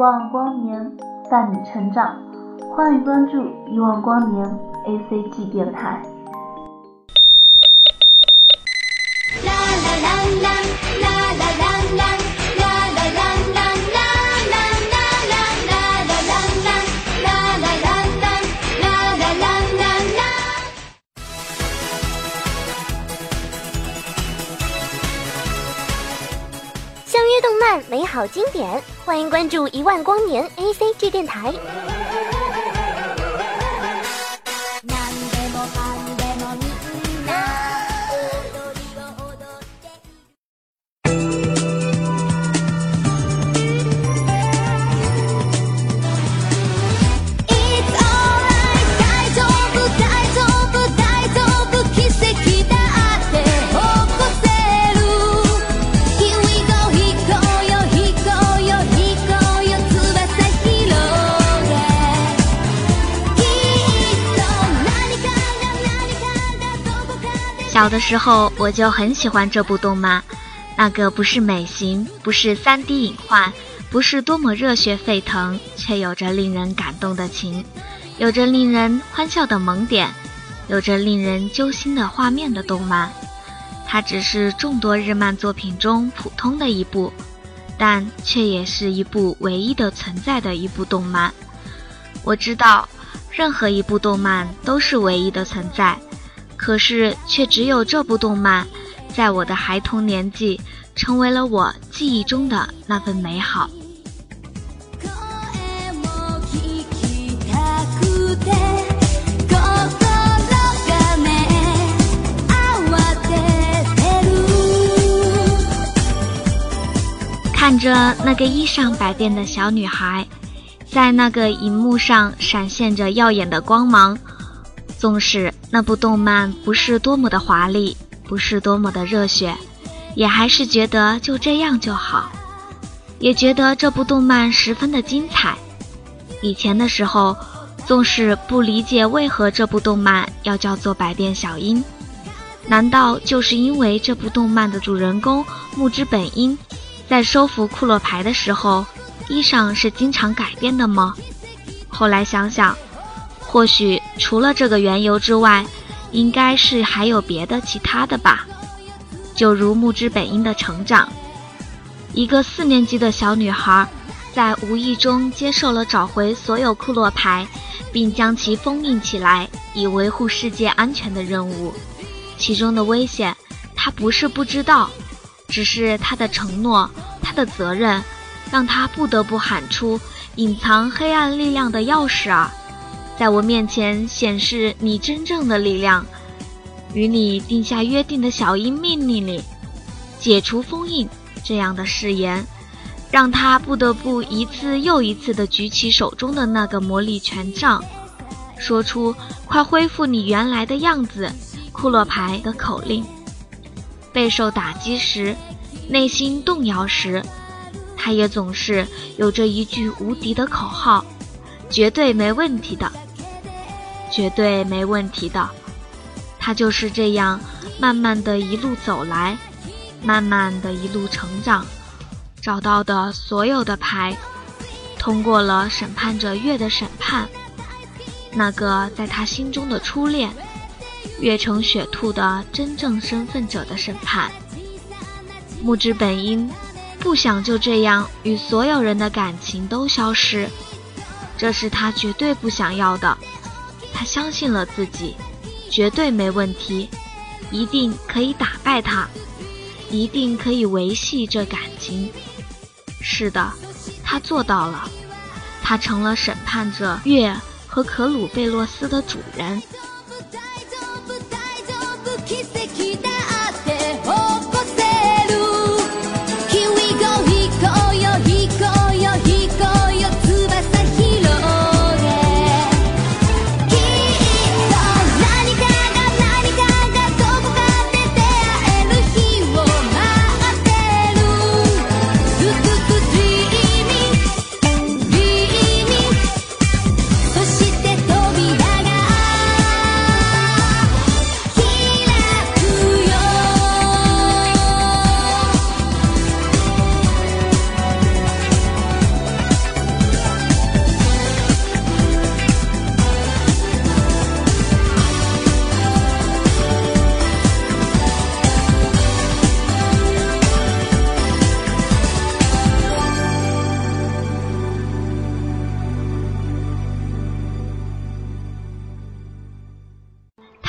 望光年伴你成长，欢迎关注一万光年 A C G 电台。好经典，欢迎关注一万光年 A C G 电台。小的时候我就很喜欢这部动漫，那个不是美型，不是三 D 隐患，不是多么热血沸腾，却有着令人感动的情，有着令人欢笑的萌点，有着令人揪心的画面的动漫。它只是众多日漫作品中普通的一部，但却也是一部唯一的存在的一部动漫。我知道，任何一部动漫都是唯一的存在。可是，却只有这部动漫，在我的孩童年纪，成为了我记忆中的那份美好。看着那个衣裳百变的小女孩，在那个荧幕上闪现着耀眼的光芒。纵使那部动漫不是多么的华丽，不是多么的热血，也还是觉得就这样就好，也觉得这部动漫十分的精彩。以前的时候，纵使不理解为何这部动漫要叫做《百变小樱》，难道就是因为这部动漫的主人公木之本樱在收服库洛牌的时候，衣裳是经常改变的吗？后来想想。或许除了这个缘由之外，应该是还有别的其他的吧。就如木之本樱的成长，一个四年级的小女孩，在无意中接受了找回所有库洛牌，并将其封印起来，以维护世界安全的任务。其中的危险，她不是不知道，只是她的承诺，她的责任，让她不得不喊出隐藏黑暗力量的钥匙啊！在我面前显示你真正的力量，与你定下约定的小樱命令里，解除封印这样的誓言，让他不得不一次又一次地举起手中的那个魔力权杖，说出“快恢复你原来的样子”库洛牌的口令。备受打击时，内心动摇时，他也总是有着一句无敌的口号：“绝对没问题的。”绝对没问题的，他就是这样慢慢的一路走来，慢慢的一路成长，找到的所有的牌，通过了审判者月的审判，那个在他心中的初恋，月成雪兔的真正身份者的审判。木之本因不想就这样与所有人的感情都消失，这是他绝对不想要的。他相信了自己，绝对没问题，一定可以打败他，一定可以维系这感情。是的，他做到了，他成了审判者月和可鲁贝洛斯的主人。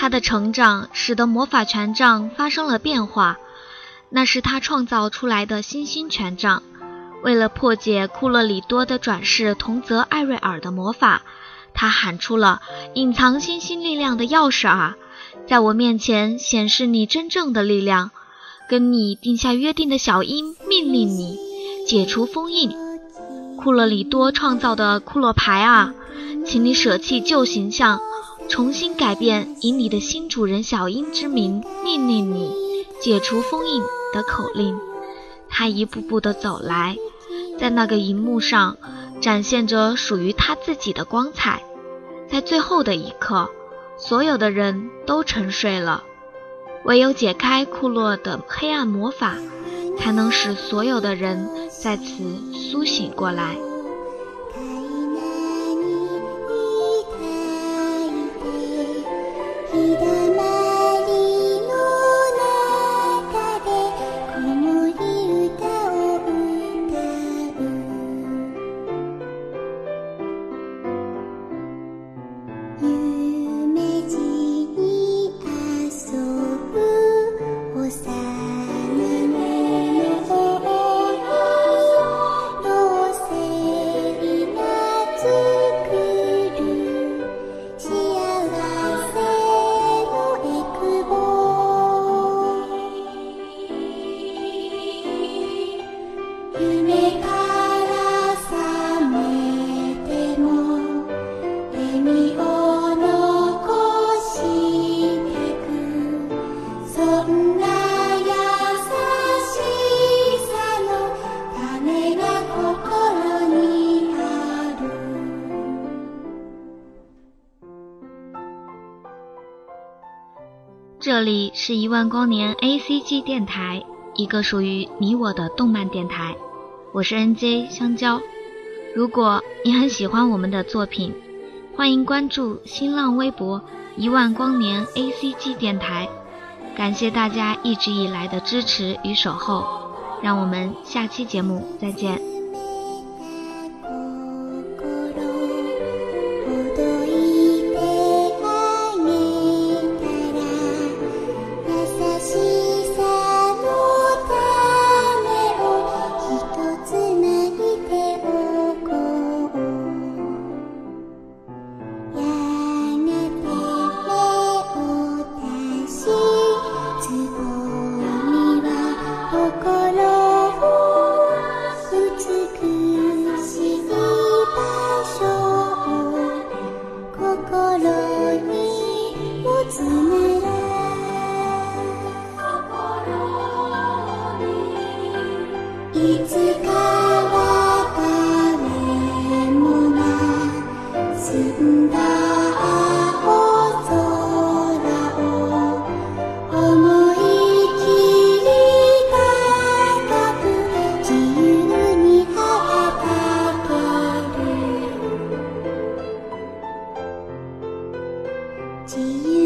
他的成长使得魔法权杖发生了变化，那是他创造出来的新兴权杖。为了破解库洛里多的转世同泽艾瑞尔的魔法，他喊出了“隐藏新兴力量的钥匙啊，在我面前显示你真正的力量。”跟你定下约定的小樱命令你解除封印。库洛里多创造的库洛牌啊，请你舍弃旧形象，重新改变，以你的新主人小樱之名命令你解除封印的口令。他一步步地走来，在那个荧幕上展现着属于他自己的光彩。在最后的一刻，所有的人都沉睡了。唯有解开库洛的黑暗魔法，才能使所有的人再次苏醒过来。你的。这里是一万光年 A C G 电台，一个属于你我的动漫电台。我是 N J 香蕉。如果你很喜欢我们的作品，欢迎关注新浪微博一万光年 A C G 电台。感谢大家一直以来的支持与守候，让我们下期节目再见。记忆。